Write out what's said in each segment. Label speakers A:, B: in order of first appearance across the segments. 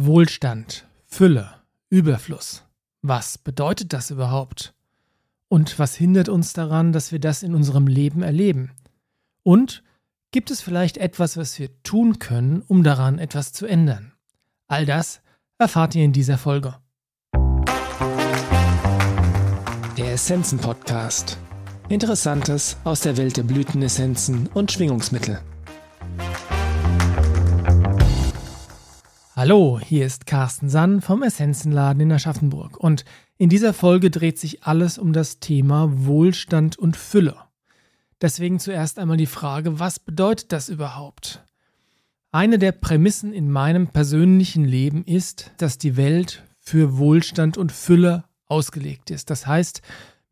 A: Wohlstand, Fülle, Überfluss. Was bedeutet das überhaupt? Und was hindert uns daran, dass wir das in unserem Leben erleben? Und gibt es vielleicht etwas, was wir tun können, um daran etwas zu ändern? All das erfahrt ihr in dieser Folge. Der Essenzen Podcast. Interessantes aus der Welt der Blütenessenzen und Schwingungsmittel. Hallo, hier ist Carsten Sann vom Essenzenladen in Aschaffenburg und in dieser Folge dreht sich alles um das Thema Wohlstand und Fülle. Deswegen zuerst einmal die Frage, was bedeutet das überhaupt? Eine der Prämissen in meinem persönlichen Leben ist, dass die Welt für Wohlstand und Fülle ausgelegt ist. Das heißt,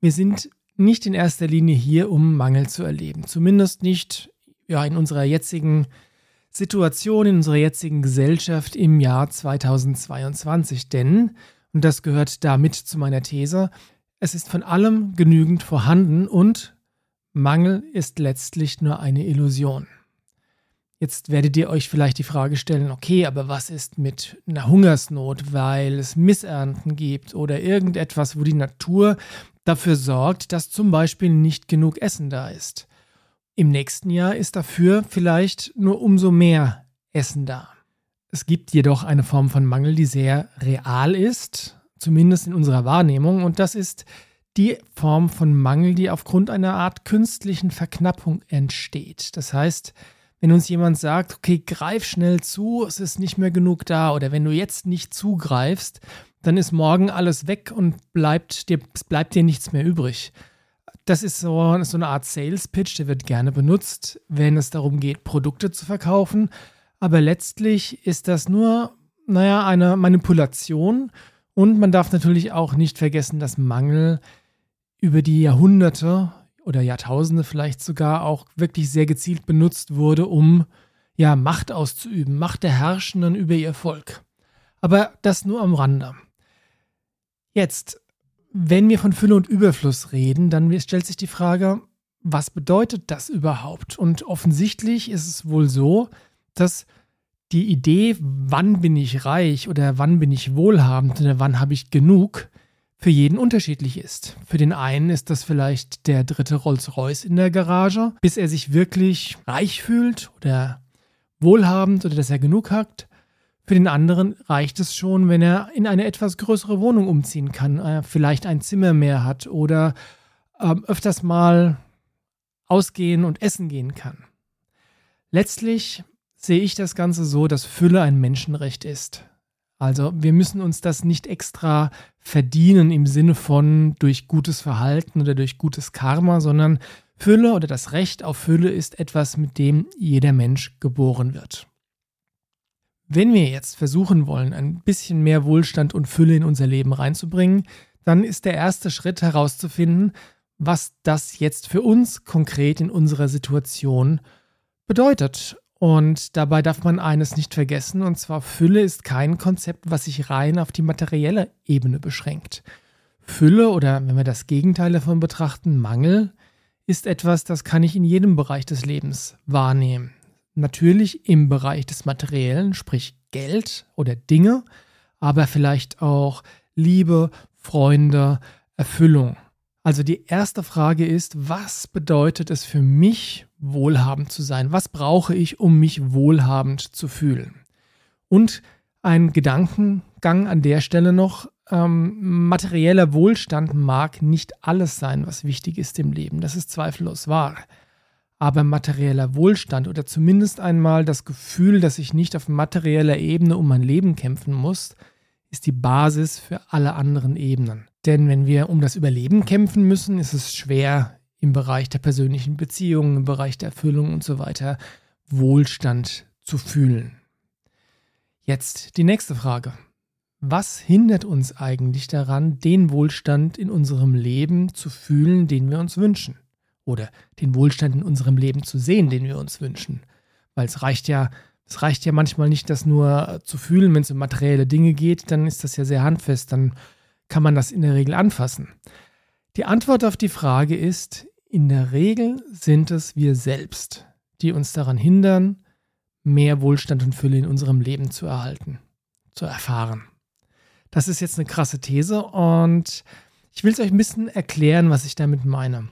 A: wir sind nicht in erster Linie hier, um Mangel zu erleben. Zumindest nicht ja, in unserer jetzigen Situation in unserer jetzigen Gesellschaft im Jahr 2022. Denn, und das gehört damit zu meiner These, es ist von allem genügend vorhanden und Mangel ist letztlich nur eine Illusion. Jetzt werdet ihr euch vielleicht die Frage stellen, okay, aber was ist mit einer Hungersnot, weil es Missernten gibt oder irgendetwas, wo die Natur dafür sorgt, dass zum Beispiel nicht genug Essen da ist? Im nächsten Jahr ist dafür vielleicht nur umso mehr Essen da. Es gibt jedoch eine Form von Mangel, die sehr real ist, zumindest in unserer Wahrnehmung, und das ist die Form von Mangel, die aufgrund einer Art künstlichen Verknappung entsteht. Das heißt, wenn uns jemand sagt, okay, greif schnell zu, es ist nicht mehr genug da, oder wenn du jetzt nicht zugreifst, dann ist morgen alles weg und bleibt dir, es bleibt dir nichts mehr übrig. Das ist so, so eine Art Sales Pitch, der wird gerne benutzt, wenn es darum geht, Produkte zu verkaufen. Aber letztlich ist das nur, naja, eine Manipulation. Und man darf natürlich auch nicht vergessen, dass Mangel über die Jahrhunderte oder Jahrtausende vielleicht sogar auch wirklich sehr gezielt benutzt wurde, um ja Macht auszuüben, Macht der Herrschenden über ihr Volk. Aber das nur am Rande. Jetzt wenn wir von Fülle und Überfluss reden, dann stellt sich die Frage, was bedeutet das überhaupt? Und offensichtlich ist es wohl so, dass die Idee, wann bin ich reich oder wann bin ich wohlhabend oder wann habe ich genug, für jeden unterschiedlich ist. Für den einen ist das vielleicht der dritte Rolls-Royce in der Garage, bis er sich wirklich reich fühlt oder wohlhabend oder dass er genug hat. Für den anderen reicht es schon, wenn er in eine etwas größere Wohnung umziehen kann, äh, vielleicht ein Zimmer mehr hat oder ähm, öfters mal ausgehen und essen gehen kann. Letztlich sehe ich das Ganze so, dass Fülle ein Menschenrecht ist. Also wir müssen uns das nicht extra verdienen im Sinne von durch gutes Verhalten oder durch gutes Karma, sondern Fülle oder das Recht auf Fülle ist etwas, mit dem jeder Mensch geboren wird. Wenn wir jetzt versuchen wollen, ein bisschen mehr Wohlstand und Fülle in unser Leben reinzubringen, dann ist der erste Schritt herauszufinden, was das jetzt für uns konkret in unserer Situation bedeutet. Und dabei darf man eines nicht vergessen, und zwar Fülle ist kein Konzept, was sich rein auf die materielle Ebene beschränkt. Fülle oder wenn wir das Gegenteil davon betrachten, Mangel, ist etwas, das kann ich in jedem Bereich des Lebens wahrnehmen. Natürlich im Bereich des Materiellen, sprich Geld oder Dinge, aber vielleicht auch Liebe, Freunde, Erfüllung. Also die erste Frage ist, was bedeutet es für mich, wohlhabend zu sein? Was brauche ich, um mich wohlhabend zu fühlen? Und ein Gedankengang an der Stelle noch, ähm, materieller Wohlstand mag nicht alles sein, was wichtig ist im Leben. Das ist zweifellos wahr. Aber materieller Wohlstand oder zumindest einmal das Gefühl, dass ich nicht auf materieller Ebene um mein Leben kämpfen muss, ist die Basis für alle anderen Ebenen. Denn wenn wir um das Überleben kämpfen müssen, ist es schwer im Bereich der persönlichen Beziehungen, im Bereich der Erfüllung und so weiter Wohlstand zu fühlen. Jetzt die nächste Frage. Was hindert uns eigentlich daran, den Wohlstand in unserem Leben zu fühlen, den wir uns wünschen? Oder den Wohlstand in unserem Leben zu sehen, den wir uns wünschen. Weil es reicht ja, es reicht ja manchmal nicht, das nur zu fühlen, wenn es um materielle Dinge geht, dann ist das ja sehr handfest, dann kann man das in der Regel anfassen. Die Antwort auf die Frage ist, in der Regel sind es wir selbst, die uns daran hindern, mehr Wohlstand und Fülle in unserem Leben zu erhalten. zu erfahren. Das ist jetzt eine krasse These und ich will es euch ein bisschen erklären, was ich damit meine.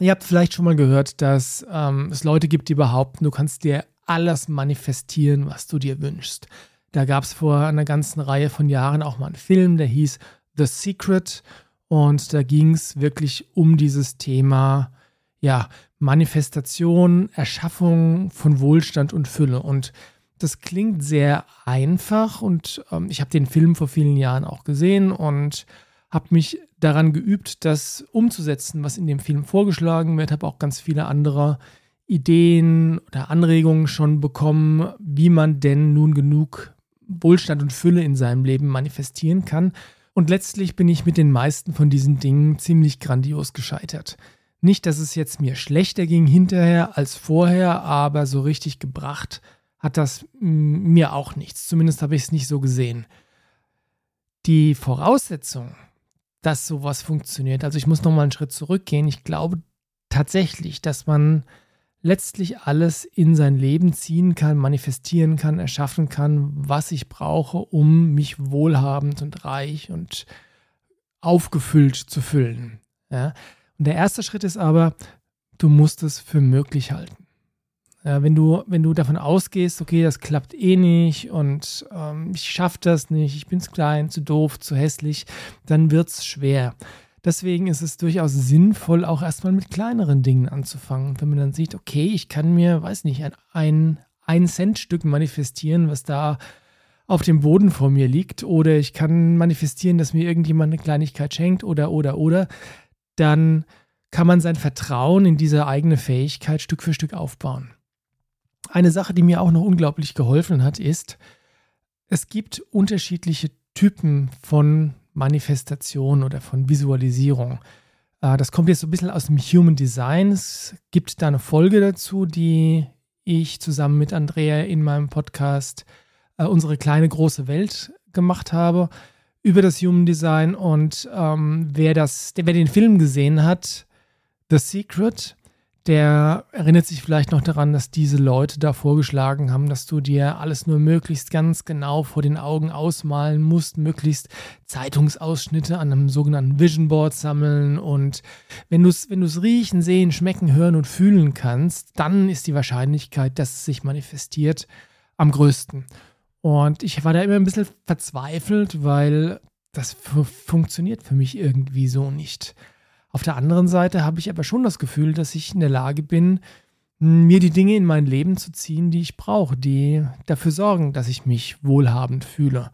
A: Ihr habt vielleicht schon mal gehört, dass ähm, es Leute gibt, die behaupten, du kannst dir alles manifestieren, was du dir wünschst. Da gab es vor einer ganzen Reihe von Jahren auch mal einen Film, der hieß The Secret. Und da ging es wirklich um dieses Thema, ja, Manifestation, Erschaffung von Wohlstand und Fülle. Und das klingt sehr einfach und ähm, ich habe den Film vor vielen Jahren auch gesehen und habe mich daran geübt, das umzusetzen, was in dem Film vorgeschlagen wird, habe auch ganz viele andere Ideen oder Anregungen schon bekommen, wie man denn nun genug Wohlstand und Fülle in seinem Leben manifestieren kann. Und letztlich bin ich mit den meisten von diesen Dingen ziemlich grandios gescheitert. Nicht, dass es jetzt mir schlechter ging hinterher als vorher, aber so richtig gebracht hat das mir auch nichts. Zumindest habe ich es nicht so gesehen. Die Voraussetzung, dass sowas funktioniert, also ich muss nochmal einen Schritt zurückgehen. Ich glaube tatsächlich, dass man letztlich alles in sein Leben ziehen kann, manifestieren kann, erschaffen kann, was ich brauche, um mich wohlhabend und reich und aufgefüllt zu füllen. Ja? Und der erste Schritt ist aber, du musst es für möglich halten. Ja, wenn, du, wenn du davon ausgehst, okay, das klappt eh nicht und ähm, ich schaffe das nicht, ich bin zu klein, zu doof, zu hässlich, dann wird es schwer. Deswegen ist es durchaus sinnvoll, auch erstmal mit kleineren Dingen anzufangen. Wenn man dann sieht, okay, ich kann mir, weiß nicht, ein, ein, ein Cent-Stück manifestieren, was da auf dem Boden vor mir liegt, oder ich kann manifestieren, dass mir irgendjemand eine Kleinigkeit schenkt, oder, oder, oder, dann kann man sein Vertrauen in diese eigene Fähigkeit Stück für Stück aufbauen. Eine Sache, die mir auch noch unglaublich geholfen hat, ist, es gibt unterschiedliche Typen von Manifestation oder von Visualisierung. Äh, das kommt jetzt so ein bisschen aus dem Human Design. Es gibt da eine Folge dazu, die ich zusammen mit Andrea in meinem Podcast äh, Unsere kleine große Welt gemacht habe über das Human Design. Und ähm, wer, das, wer den Film gesehen hat, The Secret, der erinnert sich vielleicht noch daran, dass diese Leute da vorgeschlagen haben, dass du dir alles nur möglichst ganz genau vor den Augen ausmalen musst, möglichst Zeitungsausschnitte an einem sogenannten Vision Board sammeln und wenn du es wenn riechen, sehen, schmecken, hören und fühlen kannst, dann ist die Wahrscheinlichkeit, dass es sich manifestiert, am größten. Und ich war da immer ein bisschen verzweifelt, weil das funktioniert für mich irgendwie so nicht. Auf der anderen Seite habe ich aber schon das Gefühl, dass ich in der Lage bin, mir die Dinge in mein Leben zu ziehen, die ich brauche, die dafür sorgen, dass ich mich wohlhabend fühle.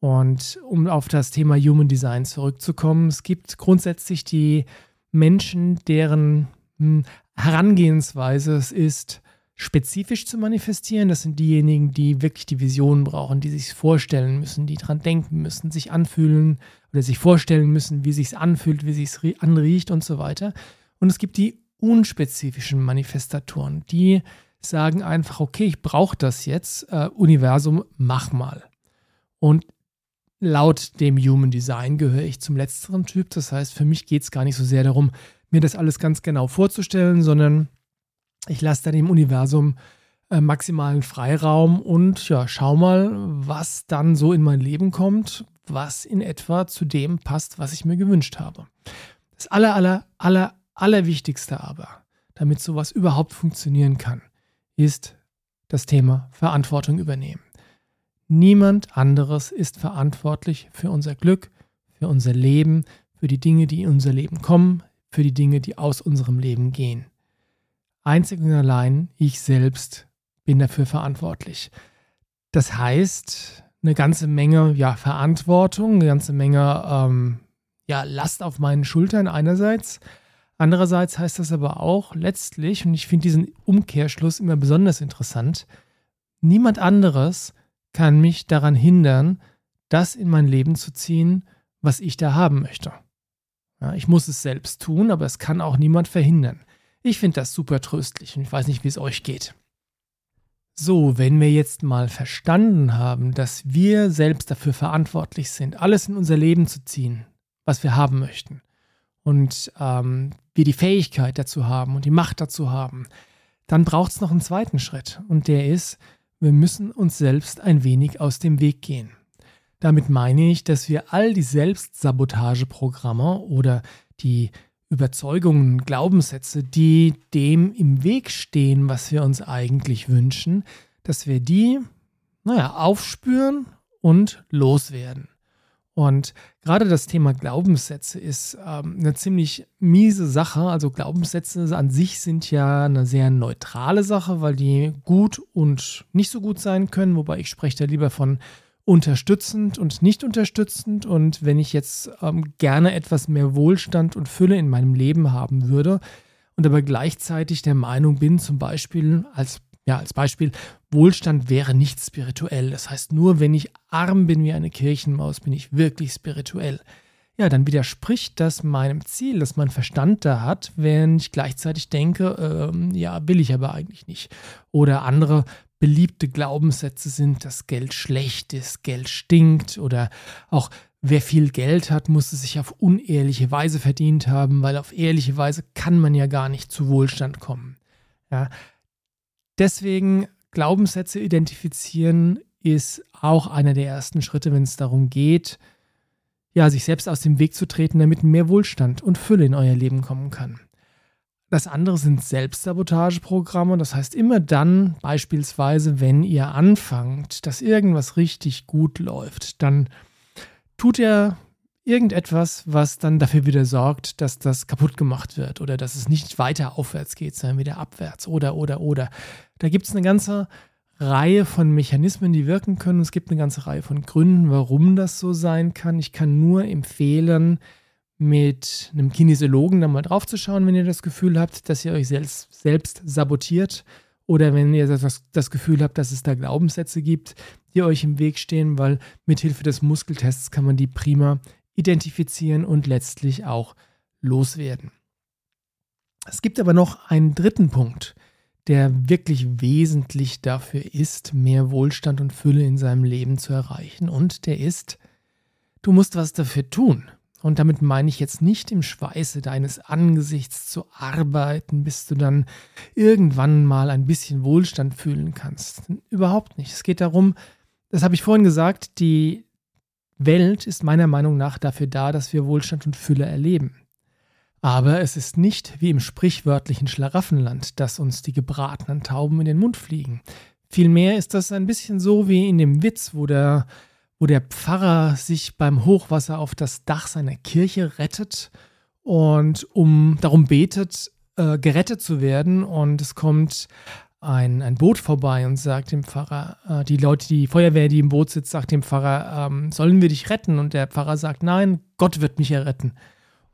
A: Und um auf das Thema Human Design zurückzukommen, es gibt grundsätzlich die Menschen, deren hm, Herangehensweise es ist, spezifisch zu manifestieren. Das sind diejenigen, die wirklich die Vision brauchen, die sich vorstellen müssen, die dran denken müssen, sich anfühlen oder sich vorstellen müssen, wie sich anfühlt, wie sich anriecht und so weiter. Und es gibt die unspezifischen Manifestatoren, die sagen einfach, okay, ich brauche das jetzt, äh, Universum, mach mal. Und laut dem Human Design gehöre ich zum letzteren Typ. Das heißt, für mich geht es gar nicht so sehr darum, mir das alles ganz genau vorzustellen, sondern ich lasse da dem Universum äh, maximalen Freiraum und ja, schau mal, was dann so in mein Leben kommt, was in etwa zu dem passt, was ich mir gewünscht habe. Das aller, aller, aller, allerwichtigste aber, damit sowas überhaupt funktionieren kann, ist das Thema Verantwortung übernehmen. Niemand anderes ist verantwortlich für unser Glück, für unser Leben, für die Dinge, die in unser Leben kommen, für die Dinge, die aus unserem Leben gehen. Einzig und allein ich selbst bin dafür verantwortlich. Das heißt, eine ganze Menge ja, Verantwortung, eine ganze Menge ähm, ja, Last auf meinen Schultern einerseits. Andererseits heißt das aber auch letztlich, und ich finde diesen Umkehrschluss immer besonders interessant, niemand anderes kann mich daran hindern, das in mein Leben zu ziehen, was ich da haben möchte. Ja, ich muss es selbst tun, aber es kann auch niemand verhindern. Ich finde das super tröstlich und ich weiß nicht, wie es euch geht. So, wenn wir jetzt mal verstanden haben, dass wir selbst dafür verantwortlich sind, alles in unser Leben zu ziehen, was wir haben möchten, und ähm, wir die Fähigkeit dazu haben und die Macht dazu haben, dann braucht es noch einen zweiten Schritt. Und der ist, wir müssen uns selbst ein wenig aus dem Weg gehen. Damit meine ich, dass wir all die Selbstsabotageprogramme oder die Überzeugungen, Glaubenssätze, die dem im Weg stehen, was wir uns eigentlich wünschen, dass wir die, naja, aufspüren und loswerden. Und gerade das Thema Glaubenssätze ist ähm, eine ziemlich miese Sache. Also Glaubenssätze an sich sind ja eine sehr neutrale Sache, weil die gut und nicht so gut sein können. Wobei ich spreche da lieber von unterstützend und nicht unterstützend. Und wenn ich jetzt ähm, gerne etwas mehr Wohlstand und Fülle in meinem Leben haben würde und aber gleichzeitig der Meinung bin, zum Beispiel als ja, als Beispiel, Wohlstand wäre nicht spirituell. Das heißt, nur wenn ich arm bin wie eine Kirchenmaus, bin ich wirklich spirituell. Ja, dann widerspricht das meinem Ziel, das mein Verstand da hat, wenn ich gleichzeitig denke, ähm, ja, will ich aber eigentlich nicht. Oder andere beliebte Glaubenssätze sind, dass Geld schlecht ist, Geld stinkt oder auch wer viel Geld hat, muss es sich auf unehrliche Weise verdient haben, weil auf ehrliche Weise kann man ja gar nicht zu Wohlstand kommen. Ja, Deswegen Glaubenssätze identifizieren ist auch einer der ersten Schritte, wenn es darum geht, ja, sich selbst aus dem Weg zu treten, damit mehr Wohlstand und Fülle in euer Leben kommen kann. Das andere sind Selbstsabotageprogramme. Das heißt, immer dann, beispielsweise, wenn ihr anfangt, dass irgendwas richtig gut läuft, dann tut ihr irgendetwas, was dann dafür wieder sorgt, dass das kaputt gemacht wird oder dass es nicht weiter aufwärts geht, sondern wieder abwärts oder, oder, oder. Da gibt es eine ganze Reihe von Mechanismen, die wirken können. Es gibt eine ganze Reihe von Gründen, warum das so sein kann. Ich kann nur empfehlen, mit einem Kinesiologen da mal drauf zu schauen, wenn ihr das Gefühl habt, dass ihr euch selbst, selbst sabotiert oder wenn ihr das, das Gefühl habt, dass es da Glaubenssätze gibt, die euch im Weg stehen, weil mithilfe des Muskeltests kann man die prima identifizieren und letztlich auch loswerden. Es gibt aber noch einen dritten Punkt, der wirklich wesentlich dafür ist, mehr Wohlstand und Fülle in seinem Leben zu erreichen. Und der ist, du musst was dafür tun. Und damit meine ich jetzt nicht im Schweiße deines Angesichts zu arbeiten, bis du dann irgendwann mal ein bisschen Wohlstand fühlen kannst. Überhaupt nicht. Es geht darum, das habe ich vorhin gesagt, die Welt ist meiner Meinung nach dafür da, dass wir Wohlstand und Fülle erleben. Aber es ist nicht wie im sprichwörtlichen Schlaraffenland, dass uns die gebratenen Tauben in den Mund fliegen. Vielmehr ist das ein bisschen so wie in dem Witz, wo der, wo der Pfarrer sich beim Hochwasser auf das Dach seiner Kirche rettet und um darum betet, äh, gerettet zu werden. Und es kommt ein, ein Boot vorbei und sagt dem Pfarrer, äh, die Leute, die Feuerwehr, die im Boot sitzt, sagt dem Pfarrer, ähm, sollen wir dich retten? Und der Pfarrer sagt, nein, Gott wird mich erretten.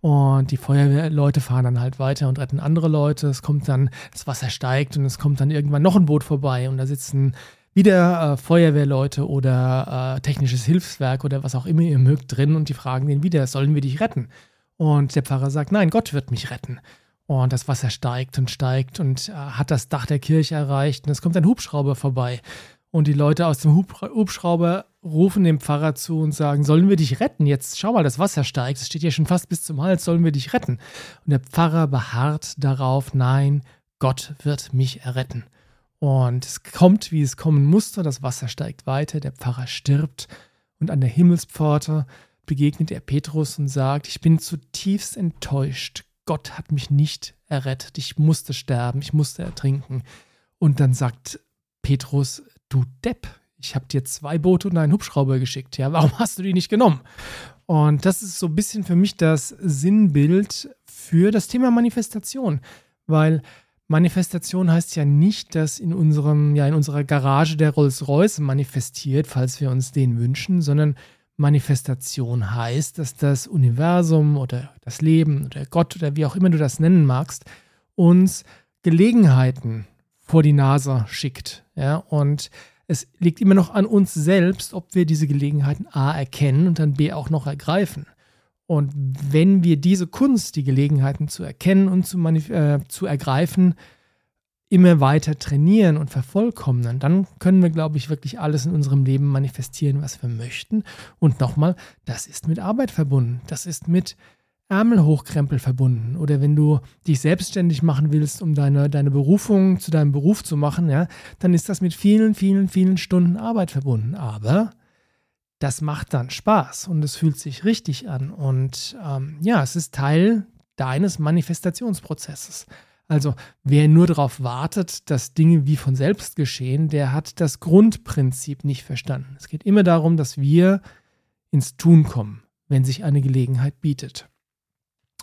A: Und die Feuerwehrleute fahren dann halt weiter und retten andere Leute. Es kommt dann, das Wasser steigt und es kommt dann irgendwann noch ein Boot vorbei und da sitzen wieder äh, Feuerwehrleute oder äh, technisches Hilfswerk oder was auch immer ihr mögt drin und die fragen den wieder, sollen wir dich retten? Und der Pfarrer sagt, nein, Gott wird mich retten. Und das Wasser steigt und steigt und äh, hat das Dach der Kirche erreicht und es kommt ein Hubschrauber vorbei. Und die Leute aus dem Hubschrauber rufen dem Pfarrer zu und sagen, sollen wir dich retten? Jetzt schau mal, das Wasser steigt, es steht ja schon fast bis zum Hals, sollen wir dich retten? Und der Pfarrer beharrt darauf, nein, Gott wird mich erretten. Und es kommt, wie es kommen musste, das Wasser steigt weiter, der Pfarrer stirbt und an der Himmelspforte begegnet er Petrus und sagt, ich bin zutiefst enttäuscht, Gott hat mich nicht errettet, ich musste sterben, ich musste ertrinken. Und dann sagt Petrus, du Depp, ich habe dir zwei Boote und einen Hubschrauber geschickt. Ja, warum hast du die nicht genommen? Und das ist so ein bisschen für mich das Sinnbild für das Thema Manifestation, weil Manifestation heißt ja nicht, dass in unserem, ja, in unserer Garage der Rolls-Royce manifestiert, falls wir uns den wünschen, sondern Manifestation heißt, dass das Universum oder das Leben oder Gott oder wie auch immer du das nennen magst, uns Gelegenheiten vor die Nase schickt. Ja, und es liegt immer noch an uns selbst, ob wir diese Gelegenheiten A erkennen und dann B auch noch ergreifen. Und wenn wir diese Kunst, die Gelegenheiten zu erkennen und zu, äh, zu ergreifen, immer weiter trainieren und vervollkommnen, dann können wir, glaube ich, wirklich alles in unserem Leben manifestieren, was wir möchten. Und nochmal, das ist mit Arbeit verbunden. Das ist mit Ärmelhochkrempel verbunden oder wenn du dich selbstständig machen willst, um deine, deine Berufung zu deinem Beruf zu machen, ja, dann ist das mit vielen, vielen, vielen Stunden Arbeit verbunden. Aber das macht dann Spaß und es fühlt sich richtig an. Und ähm, ja, es ist Teil deines Manifestationsprozesses. Also wer nur darauf wartet, dass Dinge wie von selbst geschehen, der hat das Grundprinzip nicht verstanden. Es geht immer darum, dass wir ins Tun kommen, wenn sich eine Gelegenheit bietet.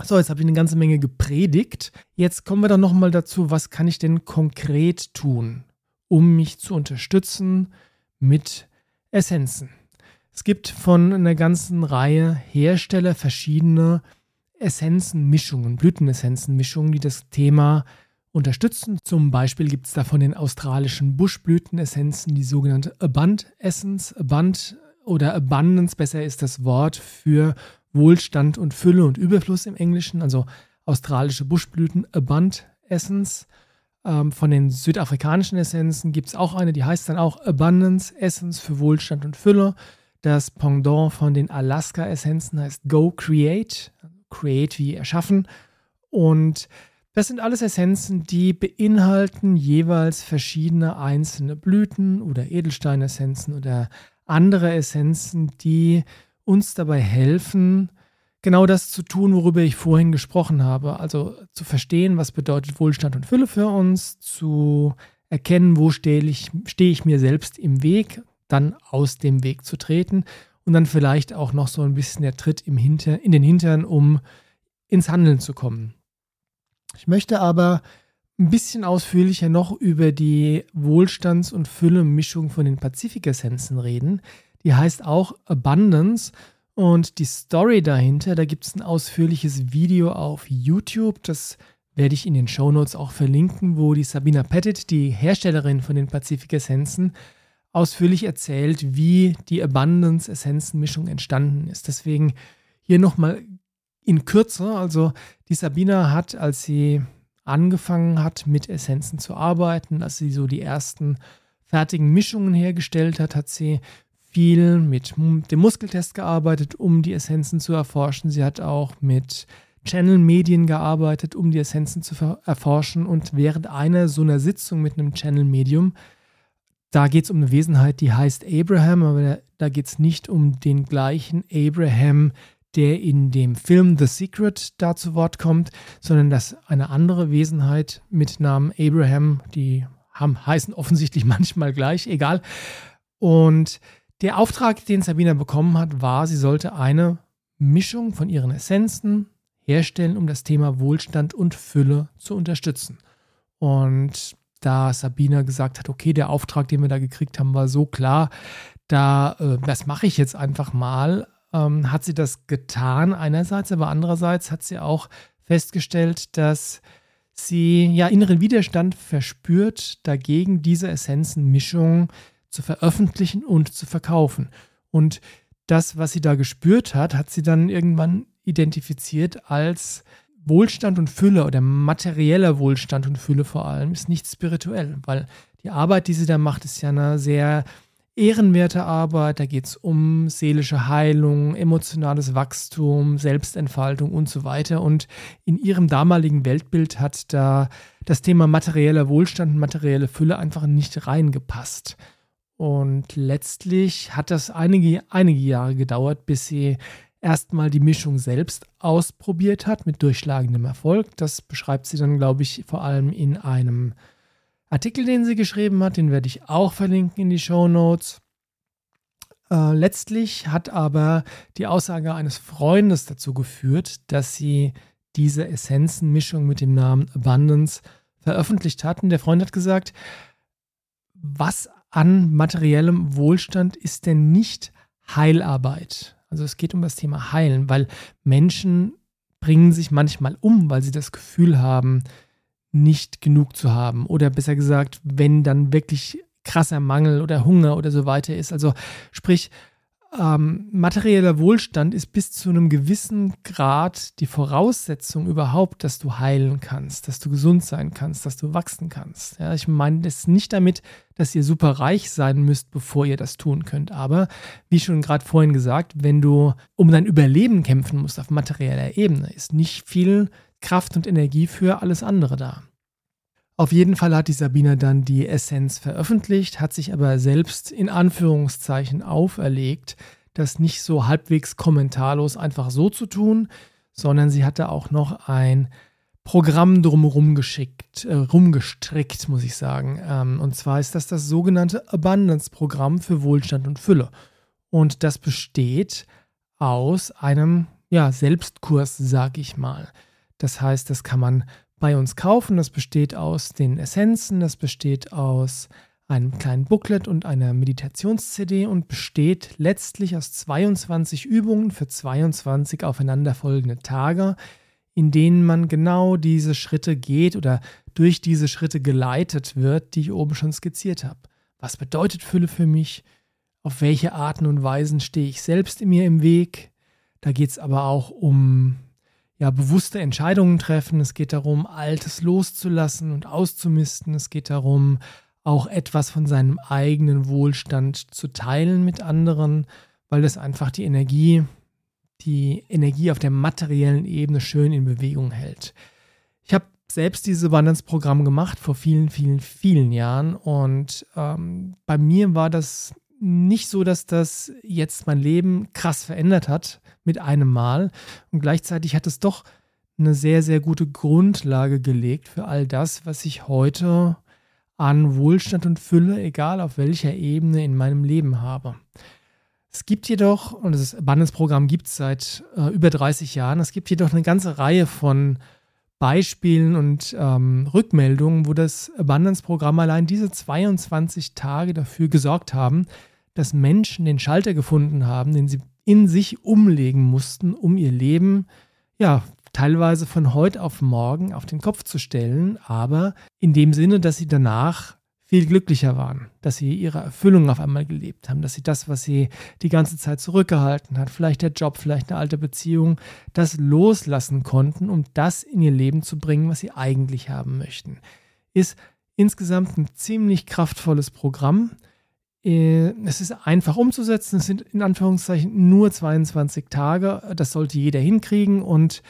A: So, jetzt habe ich eine ganze Menge gepredigt. Jetzt kommen wir dann nochmal dazu, was kann ich denn konkret tun, um mich zu unterstützen mit Essenzen. Es gibt von einer ganzen Reihe Hersteller verschiedene Essenzenmischungen, Blütenessenzenmischungen, die das Thema unterstützen. Zum Beispiel gibt es da von den australischen Buschblütenessenzen die sogenannte Abund Essence. Abund oder Abundance, besser ist das Wort für Wohlstand und Fülle und Überfluss im Englischen, also australische Buschblüten, Abund Essence. Ähm, von den südafrikanischen Essenzen gibt es auch eine, die heißt dann auch Abundance Essence für Wohlstand und Fülle. Das Pendant von den Alaska-Essenzen heißt Go Create, Create wie erschaffen. Und das sind alles Essenzen, die beinhalten jeweils verschiedene einzelne Blüten oder Edelsteinessenzen oder andere Essenzen, die uns dabei helfen, genau das zu tun, worüber ich vorhin gesprochen habe. Also zu verstehen, was bedeutet Wohlstand und Fülle für uns, zu erkennen, wo stehe ich, stehe ich mir selbst im Weg, dann aus dem Weg zu treten und dann vielleicht auch noch so ein bisschen der Tritt im Hinter, in den Hintern, um ins Handeln zu kommen. Ich möchte aber ein bisschen ausführlicher noch über die Wohlstands- und Fülle-Mischung von den Pazifik-Essenzen reden, die heißt auch Abundance. Und die Story dahinter, da gibt es ein ausführliches Video auf YouTube. Das werde ich in den Show Notes auch verlinken, wo die Sabina Pettit, die Herstellerin von den Pazifik Essenzen, ausführlich erzählt, wie die Abundance Essenzenmischung entstanden ist. Deswegen hier nochmal in Kürze. Also die Sabina hat, als sie angefangen hat, mit Essenzen zu arbeiten, als sie so die ersten fertigen Mischungen hergestellt hat, hat sie viel mit dem Muskeltest gearbeitet, um die Essenzen zu erforschen. Sie hat auch mit Channel-Medien gearbeitet, um die Essenzen zu erforschen. Und während einer so einer Sitzung mit einem Channel-Medium, da geht es um eine Wesenheit, die heißt Abraham, aber da geht es nicht um den gleichen Abraham, der in dem Film The Secret da zu Wort kommt, sondern dass eine andere Wesenheit mit Namen Abraham, die haben, heißen offensichtlich manchmal gleich, egal. Und der Auftrag, den Sabina bekommen hat, war, sie sollte eine Mischung von ihren Essenzen herstellen, um das Thema Wohlstand und Fülle zu unterstützen. Und da Sabina gesagt hat, okay, der Auftrag, den wir da gekriegt haben, war so klar, da, äh, das mache ich jetzt einfach mal, ähm, hat sie das getan einerseits, aber andererseits hat sie auch festgestellt, dass sie ja inneren Widerstand verspürt dagegen, diese Essenzenmischung zu veröffentlichen und zu verkaufen. Und das, was sie da gespürt hat, hat sie dann irgendwann identifiziert als Wohlstand und Fülle oder materieller Wohlstand und Fülle vor allem, ist nicht spirituell, weil die Arbeit, die sie da macht, ist ja eine sehr ehrenwerte Arbeit. Da geht es um seelische Heilung, emotionales Wachstum, Selbstentfaltung und so weiter. Und in ihrem damaligen Weltbild hat da das Thema materieller Wohlstand und materielle Fülle einfach nicht reingepasst. Und letztlich hat das einige, einige Jahre gedauert, bis sie erstmal die Mischung selbst ausprobiert hat mit durchschlagendem Erfolg. Das beschreibt sie dann, glaube ich, vor allem in einem Artikel, den sie geschrieben hat. Den werde ich auch verlinken in die Show Notes. Äh, letztlich hat aber die Aussage eines Freundes dazu geführt, dass sie diese Essenzenmischung mit dem Namen Abundance veröffentlicht hatten. Der Freund hat gesagt, was an materiellem Wohlstand ist denn nicht Heilarbeit. Also es geht um das Thema Heilen, weil Menschen bringen sich manchmal um, weil sie das Gefühl haben, nicht genug zu haben. Oder besser gesagt, wenn dann wirklich krasser Mangel oder Hunger oder so weiter ist. Also sprich, ähm, materieller Wohlstand ist bis zu einem gewissen Grad die Voraussetzung überhaupt, dass du heilen kannst, dass du gesund sein kannst, dass du wachsen kannst. Ja, ich meine es nicht damit, dass ihr super reich sein müsst, bevor ihr das tun könnt. Aber wie schon gerade vorhin gesagt, wenn du um dein Überleben kämpfen musst auf materieller Ebene, ist nicht viel Kraft und Energie für alles andere da. Auf jeden Fall hat die Sabina dann die Essenz veröffentlicht, hat sich aber selbst in Anführungszeichen auferlegt, das nicht so halbwegs kommentarlos einfach so zu tun, sondern sie hatte auch noch ein Programm drumherum geschickt, äh, rumgestrickt, muss ich sagen. Ähm, und zwar ist das das sogenannte Abundance-Programm für Wohlstand und Fülle. Und das besteht aus einem ja, Selbstkurs, sag ich mal. Das heißt, das kann man bei uns kaufen. Das besteht aus den Essenzen, das besteht aus einem kleinen Booklet und einer Meditations-CD und besteht letztlich aus 22 Übungen für 22 aufeinanderfolgende Tage, in denen man genau diese Schritte geht oder durch diese Schritte geleitet wird, die ich oben schon skizziert habe. Was bedeutet Fülle für mich? Auf welche Arten und Weisen stehe ich selbst in mir im Weg? Da geht es aber auch um ja, bewusste Entscheidungen treffen. Es geht darum, Altes loszulassen und auszumisten. Es geht darum, auch etwas von seinem eigenen Wohlstand zu teilen mit anderen, weil das einfach die Energie, die Energie auf der materiellen Ebene schön in Bewegung hält. Ich habe selbst dieses Abundance-Programm gemacht vor vielen, vielen, vielen Jahren und ähm, bei mir war das nicht so, dass das jetzt mein Leben krass verändert hat mit einem Mal. Und gleichzeitig hat es doch eine sehr, sehr gute Grundlage gelegt für all das, was ich heute an Wohlstand und Fülle, egal auf welcher Ebene in meinem Leben habe. Es gibt jedoch, und das Abundance-Programm gibt es seit äh, über 30 Jahren, es gibt jedoch eine ganze Reihe von Beispielen und ähm, Rückmeldungen, wo das Abundance-Programm allein diese 22 Tage dafür gesorgt haben, dass Menschen den Schalter gefunden haben, den sie in sich umlegen mussten, um ihr Leben, ja, teilweise von heute auf morgen auf den Kopf zu stellen, aber in dem Sinne, dass sie danach viel glücklicher waren, dass sie ihre Erfüllung auf einmal gelebt haben, dass sie das, was sie die ganze Zeit zurückgehalten hat, vielleicht der Job, vielleicht eine alte Beziehung, das loslassen konnten, um das in ihr Leben zu bringen, was sie eigentlich haben möchten. Ist insgesamt ein ziemlich kraftvolles Programm, äh, es ist einfach umzusetzen. Es sind in Anführungszeichen nur 22 Tage. Das sollte jeder hinkriegen. Und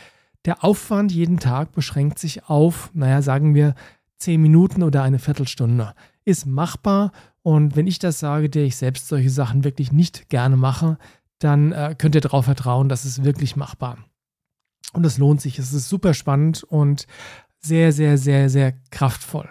A: der Aufwand jeden Tag beschränkt sich auf, naja, sagen wir 10 Minuten oder eine Viertelstunde. Ist machbar. Und wenn ich das sage, der ich selbst solche Sachen wirklich nicht gerne mache, dann äh, könnt ihr darauf vertrauen, dass es wirklich machbar. Und es lohnt sich. Es ist super spannend und sehr, sehr, sehr, sehr kraftvoll.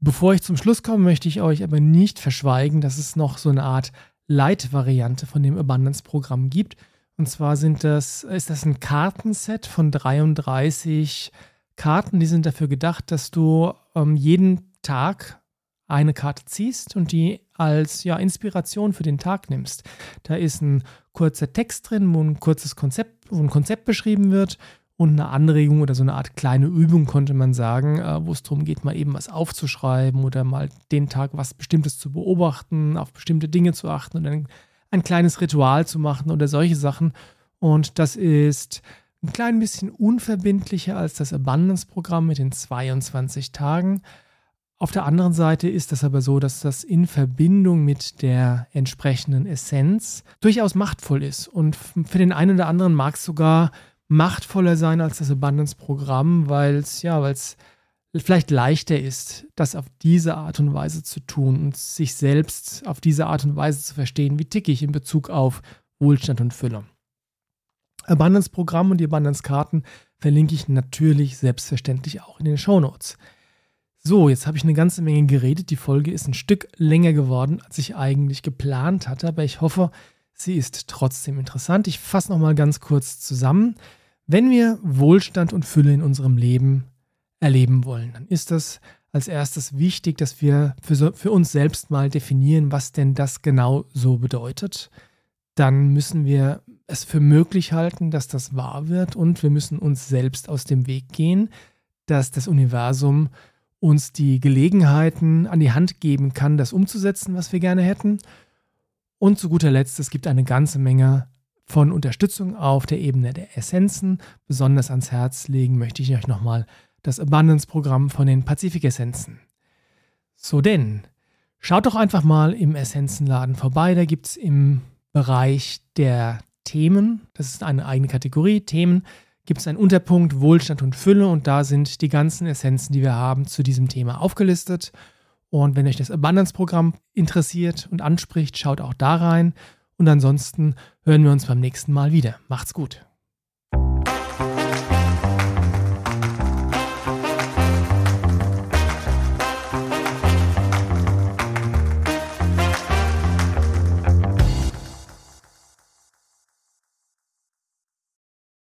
A: Bevor ich zum Schluss komme, möchte ich euch aber nicht verschweigen, dass es noch so eine Art Light-Variante von dem Abundance-Programm gibt. Und zwar sind das, ist das ein Kartenset von 33 Karten, die sind dafür gedacht, dass du ähm, jeden Tag eine Karte ziehst und die als ja, Inspiration für den Tag nimmst. Da ist ein kurzer Text drin, wo ein kurzes Konzept, wo ein Konzept beschrieben wird und eine Anregung oder so eine Art kleine Übung, konnte man sagen, äh, wo es darum geht, mal eben was aufzuschreiben oder mal den Tag was Bestimmtes zu beobachten, auf bestimmte Dinge zu achten und ein, ein kleines Ritual zu machen oder solche Sachen. Und das ist ein klein bisschen unverbindlicher als das Abundance-Programm mit den 22 Tagen. Auf der anderen Seite ist das aber so, dass das in Verbindung mit der entsprechenden Essenz durchaus machtvoll ist. Und für den einen oder anderen mag es sogar machtvoller sein als das Abundance-Programm, weil es ja, es vielleicht leichter ist, das auf diese Art und Weise zu tun und sich selbst auf diese Art und Weise zu verstehen, wie ticke ich in Bezug auf Wohlstand und Fülle. Abundance-Programm und die Abundance-Karten verlinke ich natürlich selbstverständlich auch in den Show Notes. So, jetzt habe ich eine ganze Menge geredet. Die Folge ist ein Stück länger geworden, als ich eigentlich geplant hatte, aber ich hoffe, sie ist trotzdem interessant. Ich fasse nochmal ganz kurz zusammen. Wenn wir Wohlstand und Fülle in unserem Leben erleben wollen, dann ist das als erstes wichtig, dass wir für, für uns selbst mal definieren, was denn das genau so bedeutet. Dann müssen wir es für möglich halten, dass das wahr wird und wir müssen uns selbst aus dem Weg gehen, dass das Universum uns die Gelegenheiten an die Hand geben kann, das umzusetzen, was wir gerne hätten. Und zu guter Letzt, es gibt eine ganze Menge von Unterstützung auf der Ebene der Essenzen. Besonders ans Herz legen möchte ich euch nochmal das Abundance-Programm von den Pazifik-Essenzen. So denn, schaut doch einfach mal im Essenzenladen vorbei. Da gibt es im Bereich der Themen, das ist eine eigene Kategorie, Themen, gibt es einen Unterpunkt Wohlstand und Fülle und da sind die ganzen Essenzen, die wir haben, zu diesem Thema aufgelistet. Und wenn euch das Abundance-Programm interessiert und anspricht, schaut auch da rein. Und ansonsten hören wir uns beim nächsten Mal wieder. Macht's gut.